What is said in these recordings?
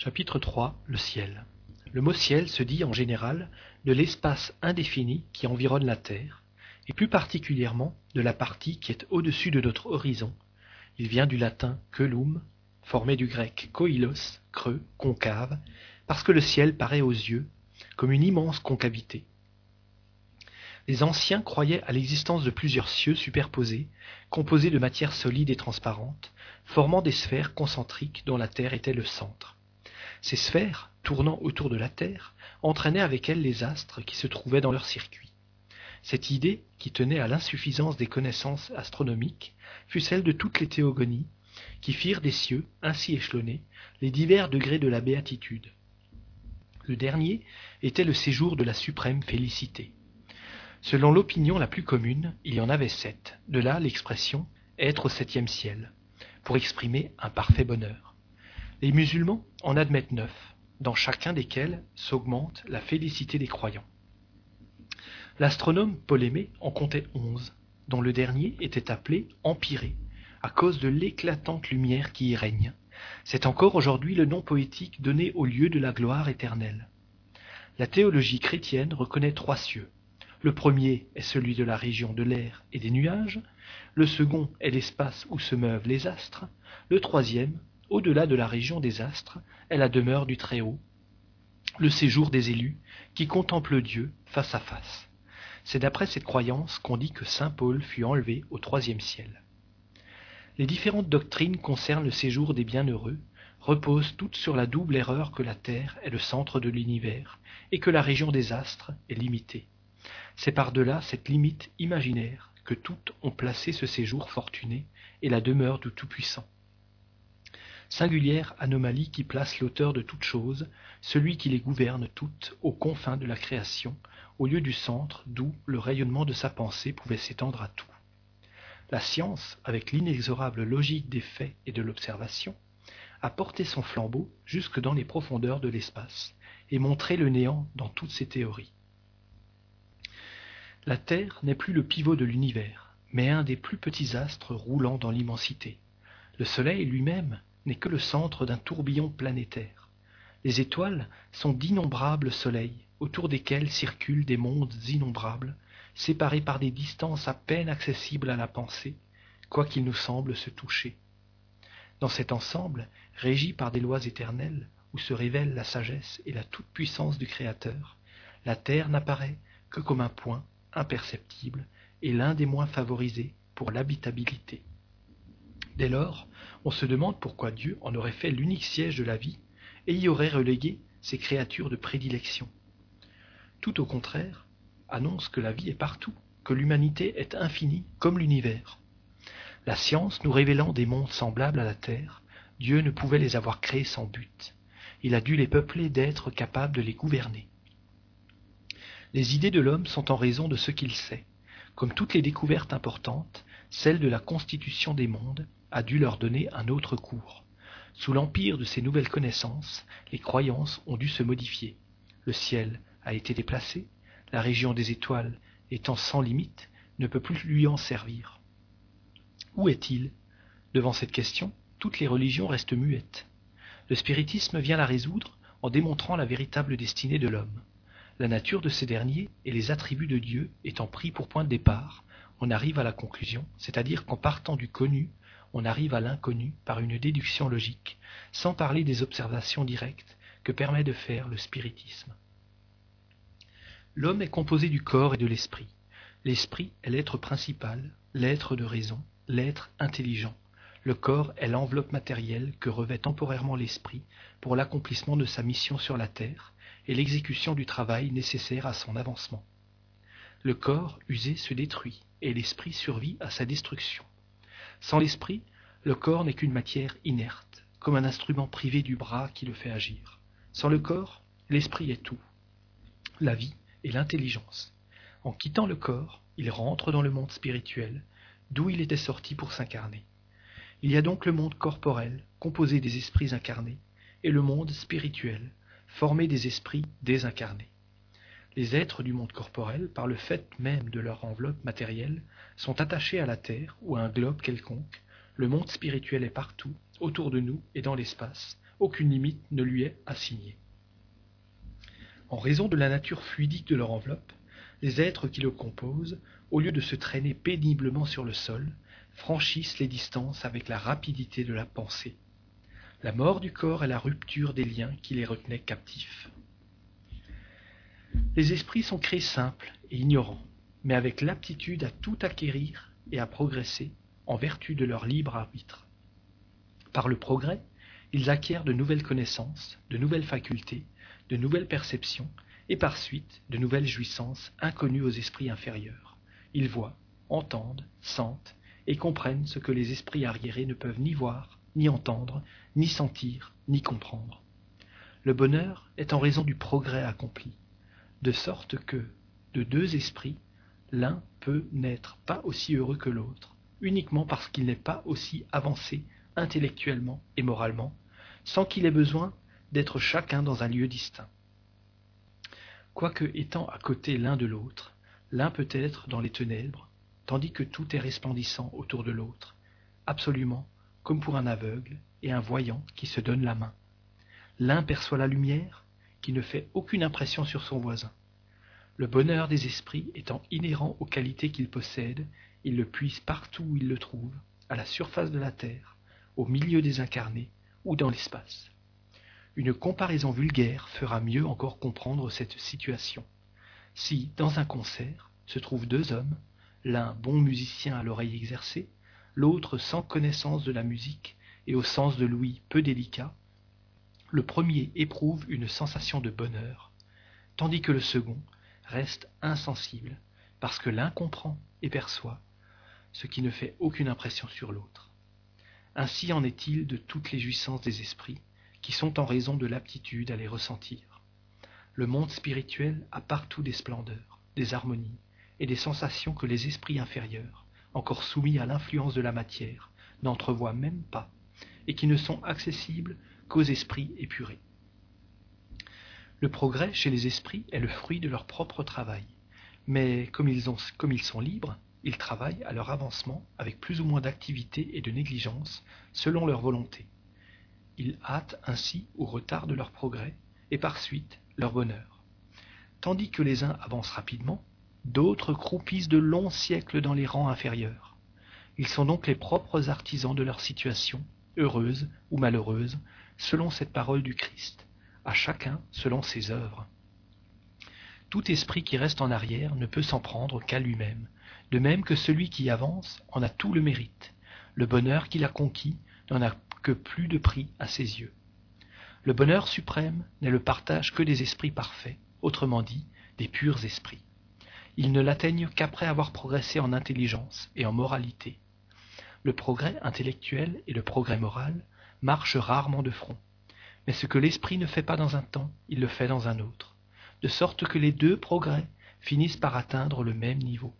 Chapitre 3 Le ciel. Le mot ciel se dit en général de l'espace indéfini qui environne la Terre, et plus particulièrement de la partie qui est au-dessus de notre horizon. Il vient du latin coelum, formé du grec koilos, creux, concave, parce que le ciel paraît aux yeux comme une immense concavité. Les anciens croyaient à l'existence de plusieurs cieux superposés, composés de matière solide et transparente, formant des sphères concentriques dont la Terre était le centre. Ces sphères, tournant autour de la Terre, entraînaient avec elles les astres qui se trouvaient dans leur circuit. Cette idée, qui tenait à l'insuffisance des connaissances astronomiques, fut celle de toutes les théogonies, qui firent des cieux, ainsi échelonnés, les divers degrés de la béatitude. Le dernier était le séjour de la suprême félicité. Selon l'opinion la plus commune, il y en avait sept, de là l'expression être au septième ciel, pour exprimer un parfait bonheur. Les musulmans en admettent neuf, dans chacun desquels s'augmente la félicité des croyants. L'astronome Ptolémée en comptait onze, dont le dernier était appelé Empyrée, à cause de l'éclatante lumière qui y règne. C'est encore aujourd'hui le nom poétique donné au lieu de la gloire éternelle. La théologie chrétienne reconnaît trois cieux. Le premier est celui de la région de l'air et des nuages, le second est l'espace où se meuvent les astres, le troisième, au-delà de la région des astres, est la demeure du Très-Haut, le séjour des élus qui contemplent Dieu face à face. C'est d'après cette croyance qu'on dit que saint Paul fut enlevé au troisième ciel. Les différentes doctrines concernent le séjour des bienheureux, reposent toutes sur la double erreur que la Terre est le centre de l'univers et que la région des astres est limitée. C'est par-delà cette limite imaginaire que toutes ont placé ce séjour fortuné et la demeure du Tout-Puissant. Singulière anomalie qui place l'auteur de toutes choses, celui qui les gouverne toutes, aux confins de la création, au lieu du centre d'où le rayonnement de sa pensée pouvait s'étendre à tout. La science, avec l'inexorable logique des faits et de l'observation, a porté son flambeau jusque dans les profondeurs de l'espace et montré le néant dans toutes ses théories. La Terre n'est plus le pivot de l'univers, mais un des plus petits astres roulant dans l'immensité. Le Soleil lui-même n'est que le centre d'un tourbillon planétaire. Les étoiles sont d'innombrables soleils, autour desquels circulent des mondes innombrables, séparés par des distances à peine accessibles à la pensée, quoiqu'ils nous semblent se toucher. Dans cet ensemble, régi par des lois éternelles, où se révèlent la sagesse et la toute-puissance du Créateur, la Terre n'apparaît que comme un point imperceptible et l'un des moins favorisés pour l'habitabilité. Dès lors, on se demande pourquoi Dieu en aurait fait l'unique siège de la vie et y aurait relégué ses créatures de prédilection. Tout au contraire, annonce que la vie est partout, que l'humanité est infinie comme l'univers. La science nous révélant des mondes semblables à la Terre, Dieu ne pouvait les avoir créés sans but. Il a dû les peupler d'êtres capables de les gouverner. Les idées de l'homme sont en raison de ce qu'il sait. Comme toutes les découvertes importantes, celle de la constitution des mondes a dû leur donner un autre cours. Sous l'empire de ces nouvelles connaissances, les croyances ont dû se modifier. Le ciel a été déplacé, la région des étoiles, étant sans limite, ne peut plus lui en servir. Où est-il? Devant cette question, toutes les religions restent muettes. Le spiritisme vient la résoudre en démontrant la véritable destinée de l'homme. La nature de ces derniers et les attributs de Dieu étant pris pour point de départ, on arrive à la conclusion, c'est-à-dire qu'en partant du connu, on arrive à l'inconnu par une déduction logique, sans parler des observations directes que permet de faire le spiritisme. L'homme est composé du corps et de l'esprit. L'esprit est l'être principal, l'être de raison, l'être intelligent. Le corps est l'enveloppe matérielle que revêt temporairement l'esprit pour l'accomplissement de sa mission sur la terre et l'exécution du travail nécessaire à son avancement. Le corps usé se détruit et l'esprit survit à sa destruction. Sans l'esprit, le corps n'est qu'une matière inerte, comme un instrument privé du bras qui le fait agir. Sans le corps, l'esprit est tout, la vie et l'intelligence. En quittant le corps, il rentre dans le monde spirituel, d'où il était sorti pour s'incarner. Il y a donc le monde corporel, composé des esprits incarnés, et le monde spirituel, formé des esprits désincarnés. Les êtres du monde corporel, par le fait même de leur enveloppe matérielle, sont attachés à la Terre ou à un globe quelconque. Le monde spirituel est partout, autour de nous et dans l'espace, aucune limite ne lui est assignée. En raison de la nature fluidique de leur enveloppe, les êtres qui le composent, au lieu de se traîner péniblement sur le sol, franchissent les distances avec la rapidité de la pensée. La mort du corps est la rupture des liens qui les retenaient captifs. Les esprits sont créés simples et ignorants, mais avec l'aptitude à tout acquérir et à progresser en vertu de leur libre arbitre. Par le progrès, ils acquièrent de nouvelles connaissances, de nouvelles facultés, de nouvelles perceptions, et par suite de nouvelles jouissances inconnues aux esprits inférieurs. Ils voient, entendent, sentent, et comprennent ce que les esprits arriérés ne peuvent ni voir, ni entendre, ni sentir, ni comprendre. Le bonheur est en raison du progrès accompli, de sorte que, de deux esprits, l'un peut n'être pas aussi heureux que l'autre, uniquement parce qu'il n'est pas aussi avancé intellectuellement et moralement, sans qu'il ait besoin d'être chacun dans un lieu distinct. Quoique étant à côté l'un de l'autre, l'un peut être dans les ténèbres, tandis que tout est resplendissant autour de l'autre, absolument comme pour un aveugle et un voyant qui se donne la main. L'un perçoit la lumière, qui ne fait aucune impression sur son voisin. Le bonheur des esprits étant inhérent aux qualités qu'ils possèdent, ils le puisent partout où ils le trouvent, à la surface de la terre, au milieu des incarnés ou dans l'espace. Une comparaison vulgaire fera mieux encore comprendre cette situation. Si, dans un concert, se trouvent deux hommes, l'un bon musicien à l'oreille exercée, l'autre sans connaissance de la musique et au sens de l'ouïe peu délicat, le premier éprouve une sensation de bonheur, tandis que le second reste insensible, parce que l'un comprend et perçoit, ce qui ne fait aucune impression sur l'autre. Ainsi en est-il de toutes les jouissances des esprits, qui sont en raison de l'aptitude à les ressentir. Le monde spirituel a partout des splendeurs, des harmonies et des sensations que les esprits inférieurs, encore soumis à l'influence de la matière, n'entrevoient même pas, et qui ne sont accessibles qu'aux esprits épurés. Le progrès chez les esprits est le fruit de leur propre travail, mais comme ils, sont libres, ils travaillent à leur avancement avec plus ou moins d'activité et de négligence selon leur volonté. Ils hâtent ainsi ou retardent leur progrès et par suite leur bonheur. Tandis que les uns avancent rapidement, d'autres croupissent de longs siècles dans les rangs inférieurs. Ils sont donc les propres artisans de leur situation, heureuse ou malheureuse, selon cette parole du Christ à chacun selon ses œuvres. Tout esprit qui reste en arrière ne peut s'en prendre qu'à lui-même, de même que celui qui avance en a tout le mérite. Le bonheur qu'il a conquis n'en a que plus de prix à ses yeux. Le bonheur suprême n'est le partage que des esprits parfaits, autrement dit, des purs esprits. Ils ne l'atteignent qu'après avoir progressé en intelligence et en moralité. Le progrès intellectuel et le progrès moral marchent rarement de front. Mais ce que l'esprit ne fait pas dans un temps, il le fait dans un autre, de sorte que les deux progrès finissent par atteindre le même niveau.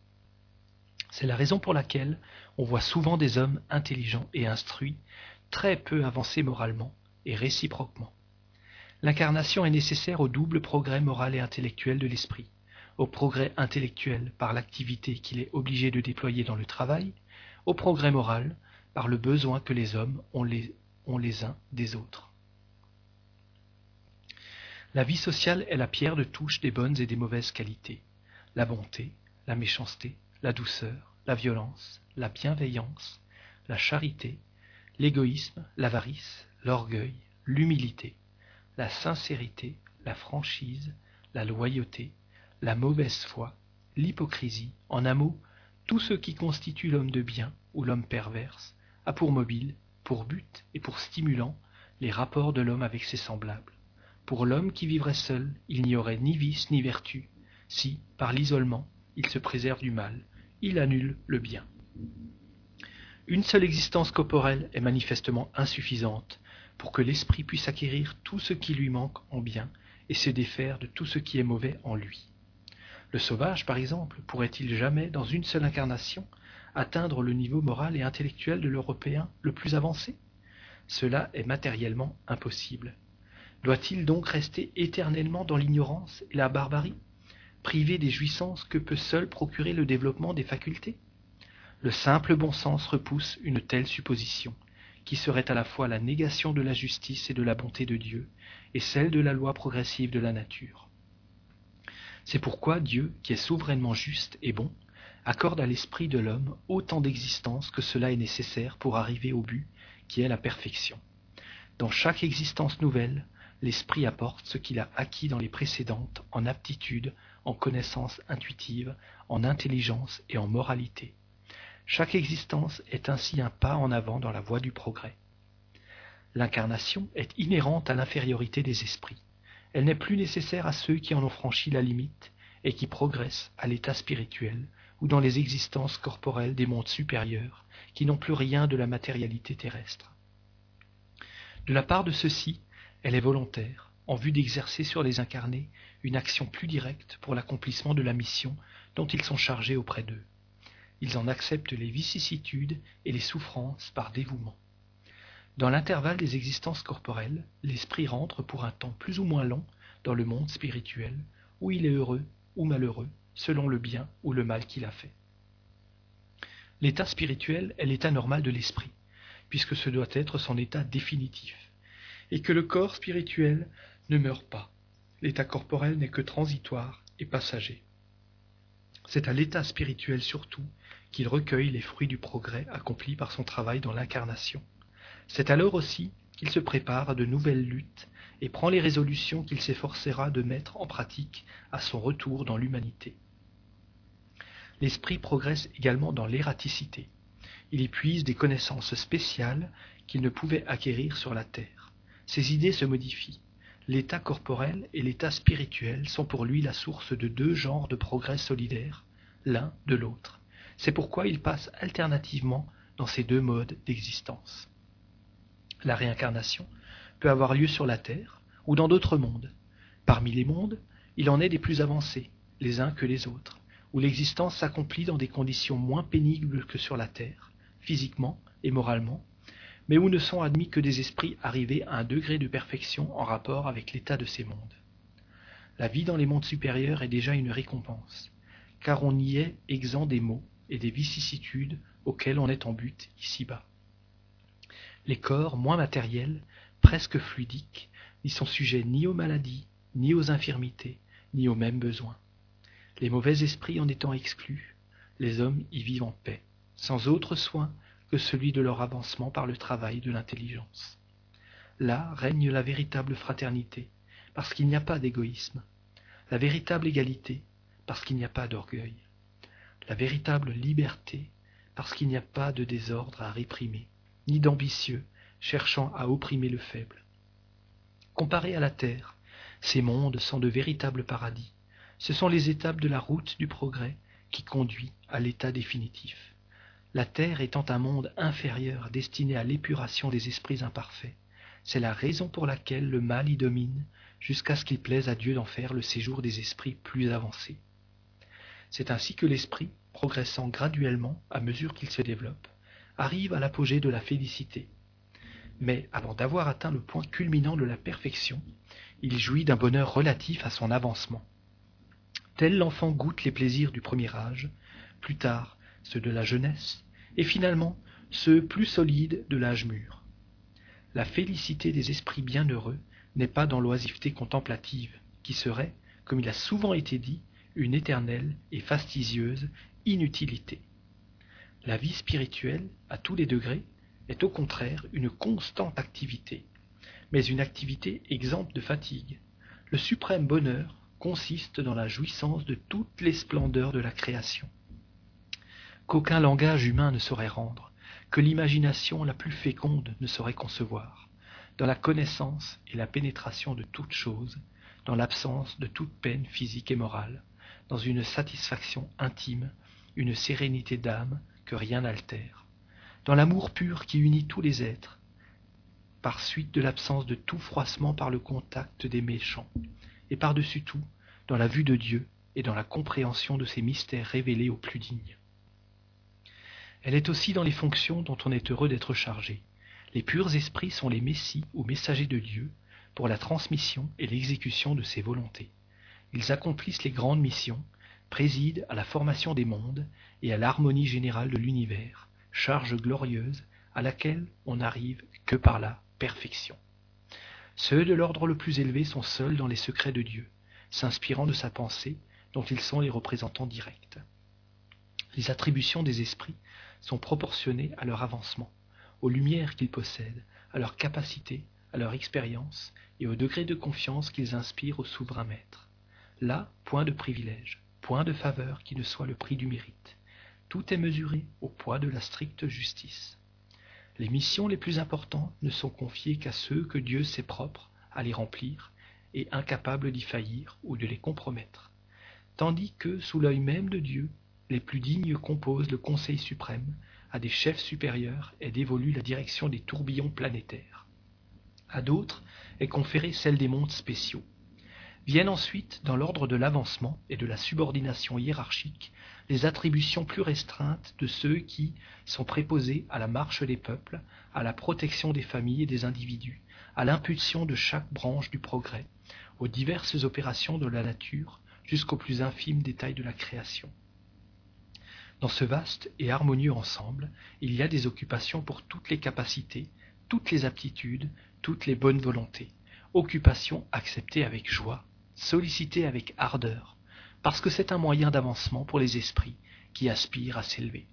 C'est la raison pour laquelle on voit souvent des hommes intelligents et instruits, très peu avancés moralement et réciproquement. L'incarnation est nécessaire au double progrès moral et intellectuel de l'esprit, au progrès intellectuel par l'activité qu'il est obligé de déployer dans le travail, au progrès moral par le besoin que les hommes ont les, les uns des autres. La vie sociale est la pierre de touche des bonnes et des mauvaises qualités. La bonté, la méchanceté, la douceur, la violence, la bienveillance, la charité, l'égoïsme, l'avarice, l'orgueil, l'humilité, la sincérité, la franchise, la loyauté, la mauvaise foi, l'hypocrisie, en un mot, tout ce qui constitue l'homme de bien ou l'homme perverse, a pour mobile, pour but et pour stimulant les rapports de l'homme avec ses semblables. Pour l'homme qui vivrait seul, il n'y aurait ni vice ni vertu, si, par l'isolement, il se préserve du mal, il annule le bien. Une seule existence corporelle est manifestement insuffisante pour que l'esprit puisse acquérir tout ce qui lui manque en bien et se défaire de tout ce qui est mauvais en lui. Le sauvage, par exemple, pourrait-il jamais, dans une seule incarnation, atteindre le niveau moral et intellectuel de l'Européen le plus avancé? Cela est matériellement impossible. Doit-il donc rester éternellement dans l'ignorance et la barbarie, privé des jouissances que peut seul procurer le développement des facultés? Le simple bon sens repousse une telle supposition, qui serait à la fois la négation de la justice et de la bonté de Dieu, et celle de la loi progressive de la nature. C'est pourquoi Dieu, qui est souverainement juste et bon, accorde à l'esprit de l'homme autant d'existence que cela est nécessaire pour arriver au but, qui est la perfection. Dans chaque existence nouvelle, l'esprit apporte ce qu'il a acquis dans les précédentes en aptitude, en connaissance intuitive, en intelligence et en moralité. Chaque existence est ainsi un pas en avant dans la voie du progrès. L'incarnation est inhérente à l'infériorité des esprits. Elle n'est plus nécessaire à ceux qui en ont franchi la limite et qui progressent à l'état spirituel ou dans les existences corporelles des mondes supérieurs qui n'ont plus rien de la matérialité terrestre. De la part de ceux-ci, elle est volontaire, en vue d'exercer sur les incarnés une action plus directe pour l'accomplissement de la mission dont ils sont chargés auprès d'eux. Ils en acceptent les vicissitudes et les souffrances par dévouement. Dans l'intervalle des existences corporelles, l'esprit rentre pour un temps plus ou moins long dans le monde spirituel, où il est heureux ou malheureux, selon le bien ou le mal qu'il a fait. L'état spirituel est l'état normal de l'esprit, puisque ce doit être son état définitif, et que le corps spirituel ne meurt pas. L'état corporel n'est que transitoire et passager. C'est à l'état spirituel surtout qu'il recueille les fruits du progrès accompli par son travail dans l'incarnation. C'est alors aussi qu'il se prépare à de nouvelles luttes et prend les résolutions qu'il s'efforcera de mettre en pratique à son retour dans l'humanité. L'esprit progresse également dans l'ératicité. Il épuise des connaissances spéciales qu'il ne pouvait acquérir sur la terre. Ses idées se modifient. L'état corporel et l'état spirituel sont pour lui la source de deux genres de progrès solidaires, l'un de l'autre. C'est pourquoi il passe alternativement dans ces deux modes d'existence. La réincarnation peut avoir lieu sur la Terre ou dans d'autres mondes. Parmi les mondes, il en est des plus avancés, les uns que les autres, où l'existence s'accomplit dans des conditions moins pénibles que sur la Terre, physiquement et moralement, mais où ne sont admis que des esprits arrivés à un degré de perfection en rapport avec l'état de ces mondes. La vie dans les mondes supérieurs est déjà une récompense, car on y est exempt des maux et des vicissitudes auxquelles on est en but ici-bas. Les corps moins matériels, presque fluidiques, n'y sont sujets ni aux maladies, ni aux infirmités, ni aux mêmes besoins. Les mauvais esprits en étant exclus, les hommes y vivent en paix, sans autre soin que celui de leur avancement par le travail de l'intelligence. Là règne la véritable fraternité, parce qu'il n'y a pas d'égoïsme, la véritable égalité, parce qu'il n'y a pas d'orgueil, la véritable liberté, parce qu'il n'y a pas de désordre à réprimer, ni d'ambitieux cherchant à opprimer le faible. Comparés à la terre, ces mondes sont de véritables paradis. Ce sont les étapes de la route du progrès qui conduit à l'état définitif. La terre étant un monde inférieur destiné à l'épuration des esprits imparfaits, c'est la raison pour laquelle le mal y domine jusqu'à ce qu'il plaise à Dieu d'en faire le séjour des esprits plus avancés. C'est ainsi que l'esprit, progressant graduellement à mesure qu'il se développe, arrive à l'apogée de la félicité. Mais avant d'avoir atteint le point culminant de la perfection, il jouit d'un bonheur relatif à son avancement. Tel l'enfant goûte les plaisirs du premier âge, plus tard ceux de la jeunesse, et finalement ceux plus solides de l'âge mûr. La félicité des esprits bienheureux n'est pas dans l'oisiveté contemplative, qui serait, comme il a souvent été dit, une éternelle et fastidieuse inutilité. La vie spirituelle, à tous les degrés, est au contraire une constante activité, mais une activité exempte de fatigue. Le suprême bonheur consiste dans la jouissance de toutes les splendeurs de la création, qu'aucun langage humain ne saurait rendre, que l'imagination la plus féconde ne saurait concevoir, dans la connaissance et la pénétration de toutes choses, dans l'absence de toute peine physique et morale, dans une satisfaction intime, une sérénité d'âme que rien n'altère, dans l'amour pur qui unit tous les êtres, par suite de l'absence de tout froissement par le contact des méchants, et par-dessus tout, dans la vue de Dieu et dans la compréhension de ses mystères révélés aux plus dignes. Elle est aussi dans les fonctions dont on est heureux d'être chargé. Les purs esprits sont les messies ou messagers de Dieu pour la transmission et l'exécution de ses volontés. Ils accomplissent les grandes missions, président à la formation des mondes et à l'harmonie générale de l'univers, charge glorieuse à laquelle on n'arrive que par la perfection. Ceux de l'ordre le plus élevé sont seuls dans les secrets de Dieu, s'inspirant de sa pensée, dont ils sont les représentants directs. Les attributions des esprits sont proportionnées à leur avancement, aux lumières qu'ils possèdent, à leur capacité, à leur expérience et au degré de confiance qu'ils inspirent au souverain maître. Là, point de privilège, point de faveur qui ne soit le prix du mérite. Tout est mesuré au poids de la stricte justice. Les missions les plus importantes ne sont confiées qu'à ceux que Dieu sait propres à les remplir et incapables d'y faillir ou de les compromettre, tandis que, sous l'œil même de Dieu, les plus dignes composent le Conseil suprême, à des chefs supérieurs est dévolue la direction des tourbillons planétaires. À d'autres est conférée celle des mondes spéciaux. Viennent ensuite, dans l'ordre de l'avancement et de la subordination hiérarchique, les attributions plus restreintes de ceux qui sont préposés à la marche des peuples, à la protection des familles et des individus, à l'impulsion de chaque branche du progrès, aux diverses opérations de la nature, jusqu'aux plus infimes détails de la création. Dans ce vaste et harmonieux ensemble, il y a des occupations pour toutes les capacités, toutes les aptitudes, toutes les bonnes volontés, occupations acceptées avec joie, sollicitées avec ardeur, parce que c'est un moyen d'avancement pour les esprits qui aspirent à s'élever.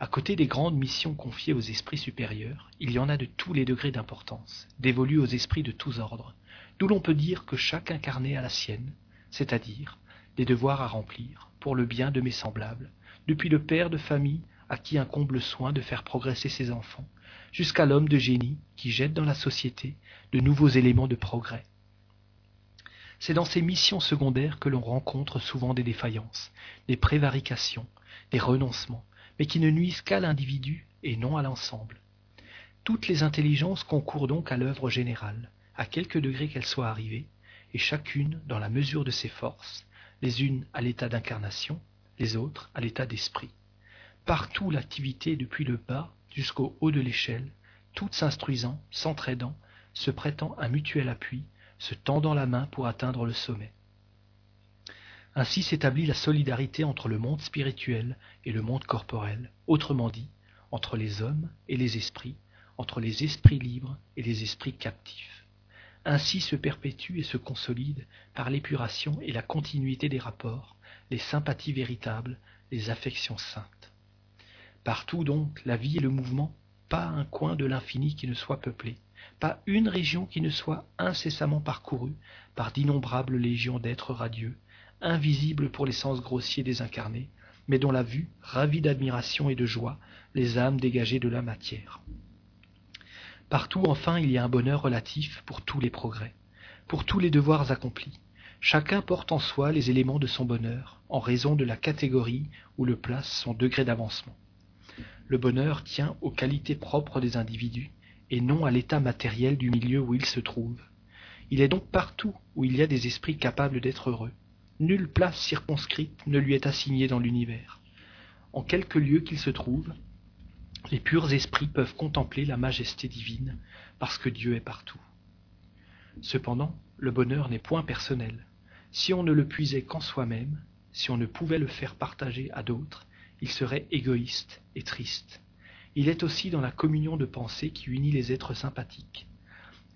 À côté des grandes missions confiées aux esprits supérieurs, il y en a de tous les degrés d'importance, dévolues aux esprits de tous ordres, d'où l'on peut dire que chaque incarné a la sienne, c'est-à-dire des devoirs à remplir pour le bien de mes semblables, depuis le père de famille à qui incombe le soin de faire progresser ses enfants, jusqu'à l'homme de génie qui jette dans la société de nouveaux éléments de progrès. C'est dans ces missions secondaires que l'on rencontre souvent des défaillances, des prévarications, des renoncements, mais qui ne nuisent qu'à l'individu et non à l'ensemble. Toutes les intelligences concourent donc à l'œuvre générale, à quelque degré qu'elles soient arrivées, et chacune dans la mesure de ses forces, les unes à l'état d'incarnation, les autres à l'état d'esprit. Partout l'activité depuis le bas jusqu'au haut de l'échelle, toutes s'instruisant, s'entraidant, se prêtant un mutuel appui, se tendant la main pour atteindre le sommet. Ainsi s'établit la solidarité entre le monde spirituel et le monde corporel, autrement dit, entre les hommes et les esprits, entre les esprits libres et les esprits captifs. Ainsi se perpétue et se consolide, par l'épuration et la continuité des rapports, les sympathies véritables, les affections saintes. Partout donc la vie et le mouvement, pas un coin de l'infini qui ne soit peuplé, pas une région qui ne soit incessamment parcourue par d'innombrables légions d'êtres radieux, invisibles pour les sens grossiers des incarnés, mais dont la vue ravit d'admiration et de joie les âmes dégagées de la matière. Partout enfin il y a un bonheur relatif pour tous les progrès, pour tous les devoirs accomplis. Chacun porte en soi les éléments de son bonheur, en raison de la catégorie où le place son degré d'avancement. Le bonheur tient aux qualités propres des individus, et non à l'état matériel du milieu où il se trouve. Il est donc partout où il y a des esprits capables d'être heureux. Nulle place circonscrite ne lui est assignée dans l'univers. En quelque lieu qu'il se trouve, les purs esprits peuvent contempler la majesté divine, parce que Dieu est partout. Cependant, le bonheur n'est point personnel. Si on ne le puisait qu'en soi-même, si on ne pouvait le faire partager à d'autres, il serait égoïste et triste. Il est aussi dans la communion de pensée qui unit les êtres sympathiques.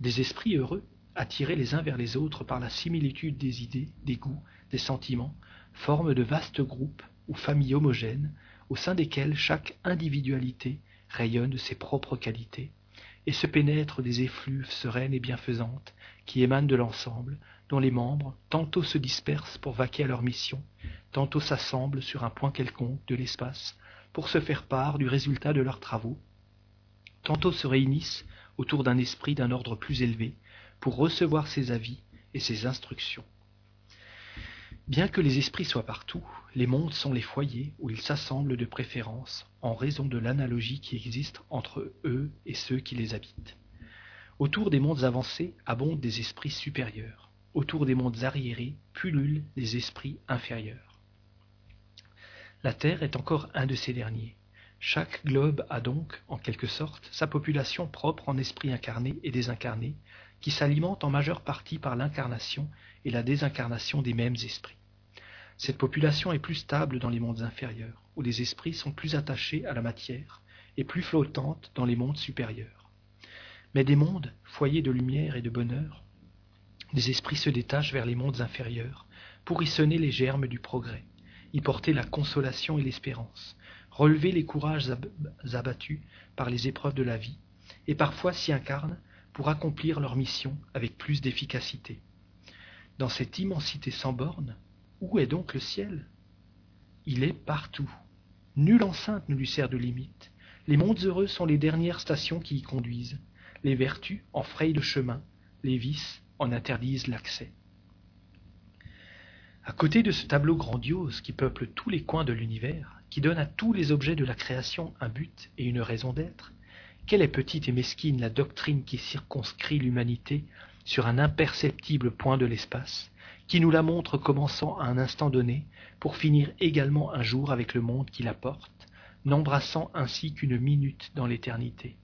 Des esprits heureux, attirés les uns vers les autres par la similitude des idées, des goûts, des sentiments, forment de vastes groupes ou familles homogènes, au sein desquels chaque individualité rayonne ses propres qualités, et se pénètre des effluves sereines et bienfaisantes qui émanent de l'ensemble, dont les membres tantôt se dispersent pour vaquer à leur mission, tantôt s'assemblent sur un point quelconque de l'espace pour se faire part du résultat de leurs travaux, tantôt se réunissent autour d'un esprit d'un ordre plus élevé pour recevoir ses avis et ses instructions. Bien que les esprits soient partout, les mondes sont les foyers où ils s'assemblent de préférence en raison de l'analogie qui existe entre eux et ceux qui les habitent. Autour des mondes avancés abondent des esprits supérieurs, autour des mondes arriérés pullulent les esprits inférieurs. La Terre est encore un de ces derniers. Chaque globe a donc, en quelque sorte, sa population propre en esprits incarnés et désincarnés, qui s'alimente en majeure partie par l'incarnation et la désincarnation des mêmes esprits. Cette population est plus stable dans les mondes inférieurs, où les esprits sont plus attachés à la matière et plus flottantes dans les mondes supérieurs. Mais des mondes, foyers de lumière et de bonheur, des esprits se détachent vers les mondes inférieurs pour y sonner les germes du progrès, y porter la consolation et l'espérance, relever les courages abattus par les épreuves de la vie, et parfois s'y incarnent pour accomplir leur mission avec plus d'efficacité. Dans cette immensité sans bornes, où est donc le ciel? Il est partout. Nulle enceinte ne lui sert de limite. Les mondes heureux sont les dernières stations qui y conduisent. Les vertus en frayent le chemin, les vices en interdisent l'accès. À côté de ce tableau grandiose qui peuple tous les coins de l'univers, qui donne à tous les objets de la création un but et une raison d'être, quelle est petite et mesquine la doctrine qui circonscrit l'humanité sur un imperceptible point de l'espace, qui nous la montre commençant à un instant donné, pour finir également un jour avec le monde qui la porte, n'embrassant ainsi qu'une minute dans l'éternité.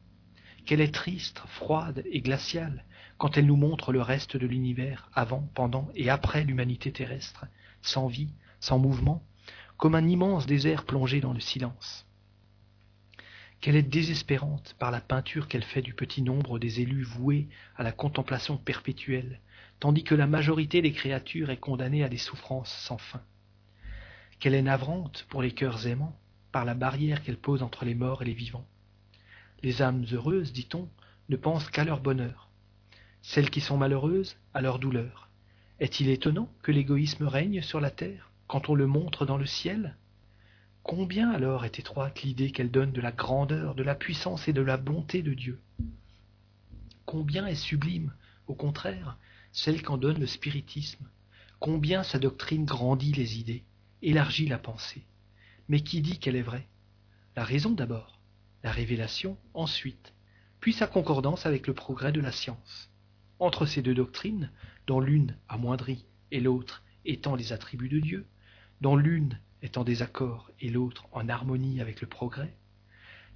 Qu'elle est triste, froide et glaciale, quand elle nous montre le reste de l'univers avant, pendant et après l'humanité terrestre, sans vie, sans mouvement, comme un immense désert plongé dans le silence. Qu'elle est désespérante par la peinture qu'elle fait du petit nombre des élus voués à la contemplation perpétuelle, tandis que la majorité des créatures est condamnée à des souffrances sans fin. Qu'elle est navrante pour les cœurs aimants par la barrière qu'elle pose entre les morts et les vivants. Les âmes heureuses, dit-on, ne pensent qu'à leur bonheur, celles qui sont malheureuses à leur douleur. Est-il étonnant que l'égoïsme règne sur la terre quand on le montre dans le ciel? Combien alors est étroite l'idée qu'elle donne de la grandeur, de la puissance et de la bonté de Dieu? Combien est sublime, au contraire, celle qu'en donne le spiritisme? Combien sa doctrine grandit les idées, élargit la pensée? Mais qui dit qu'elle est vraie? La raison d'abord, la révélation ensuite, puis sa concordance avec le progrès de la science entre ces deux doctrines, dont l'une amoindrit et l'autre étant les attributs de Dieu, dont l'une est en désaccord et l'autre en harmonie avec le progrès,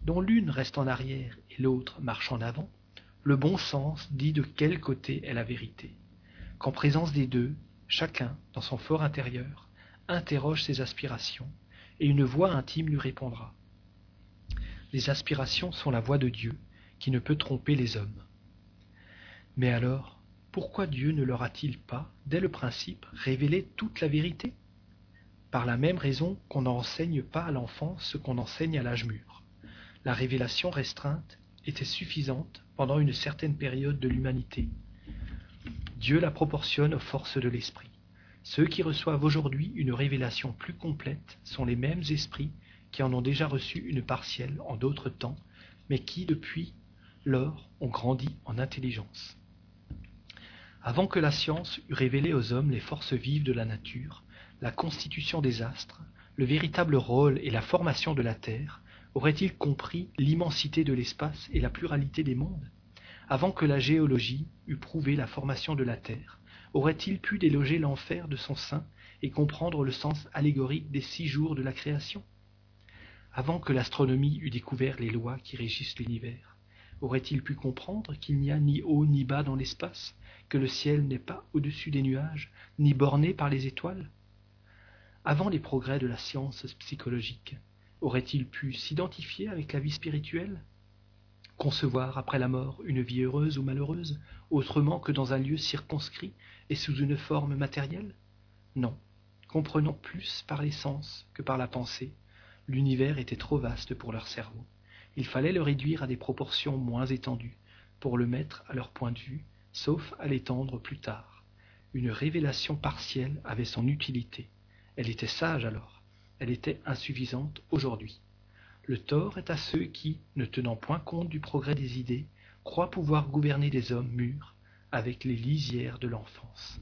dont l'une reste en arrière et l'autre marche en avant, le bon sens dit de quel côté est la vérité, qu'en présence des deux, chacun, dans son fort intérieur, interroge ses aspirations, et une voix intime lui répondra. Les aspirations sont la voix de Dieu, qui ne peut tromper les hommes. Mais alors, pourquoi Dieu ne leur a-t-il pas, dès le principe, révélé toute la vérité? Par la même raison qu'on n'enseigne pas à l'enfant ce qu'on enseigne à l'âge mûr. La révélation restreinte était suffisante pendant une certaine période de l'humanité. Dieu la proportionne aux forces de l'esprit. Ceux qui reçoivent aujourd'hui une révélation plus complète sont les mêmes esprits qui en ont déjà reçu une partielle en d'autres temps, mais qui, depuis lors, ont grandi en intelligence. Avant que la science eût révélé aux hommes les forces vives de la nature, la constitution des astres, le véritable rôle et la formation de la Terre, auraient-ils compris l'immensité de l'espace et la pluralité des mondes? Avant que la géologie eût prouvé la formation de la Terre, auraient-ils pu déloger l'enfer de son sein et comprendre le sens allégorique des six jours de la création? Avant que l'astronomie eût découvert les lois qui régissent l'univers, aurait-il pu comprendre qu'il n'y a ni haut ni bas dans l'espace que le ciel n'est pas au-dessus des nuages, ni borné par les étoiles? Avant les progrès de la science psychologique, aurait-il pu s'identifier avec la vie spirituelle? Concevoir après la mort une vie heureuse ou malheureuse, autrement que dans un lieu circonscrit et sous une forme matérielle? Non, comprenant plus par les sens que par la pensée, l'univers était trop vaste pour leur cerveau. Il fallait le réduire à des proportions moins étendues, pour le mettre à leur point de vue sauf à l'étendre plus tard. Une révélation partielle avait son utilité. Elle était sage alors, elle était insuffisante aujourd'hui. Le tort est à ceux qui, ne tenant point compte du progrès des idées, croient pouvoir gouverner des hommes mûrs avec les lisières de l'enfance.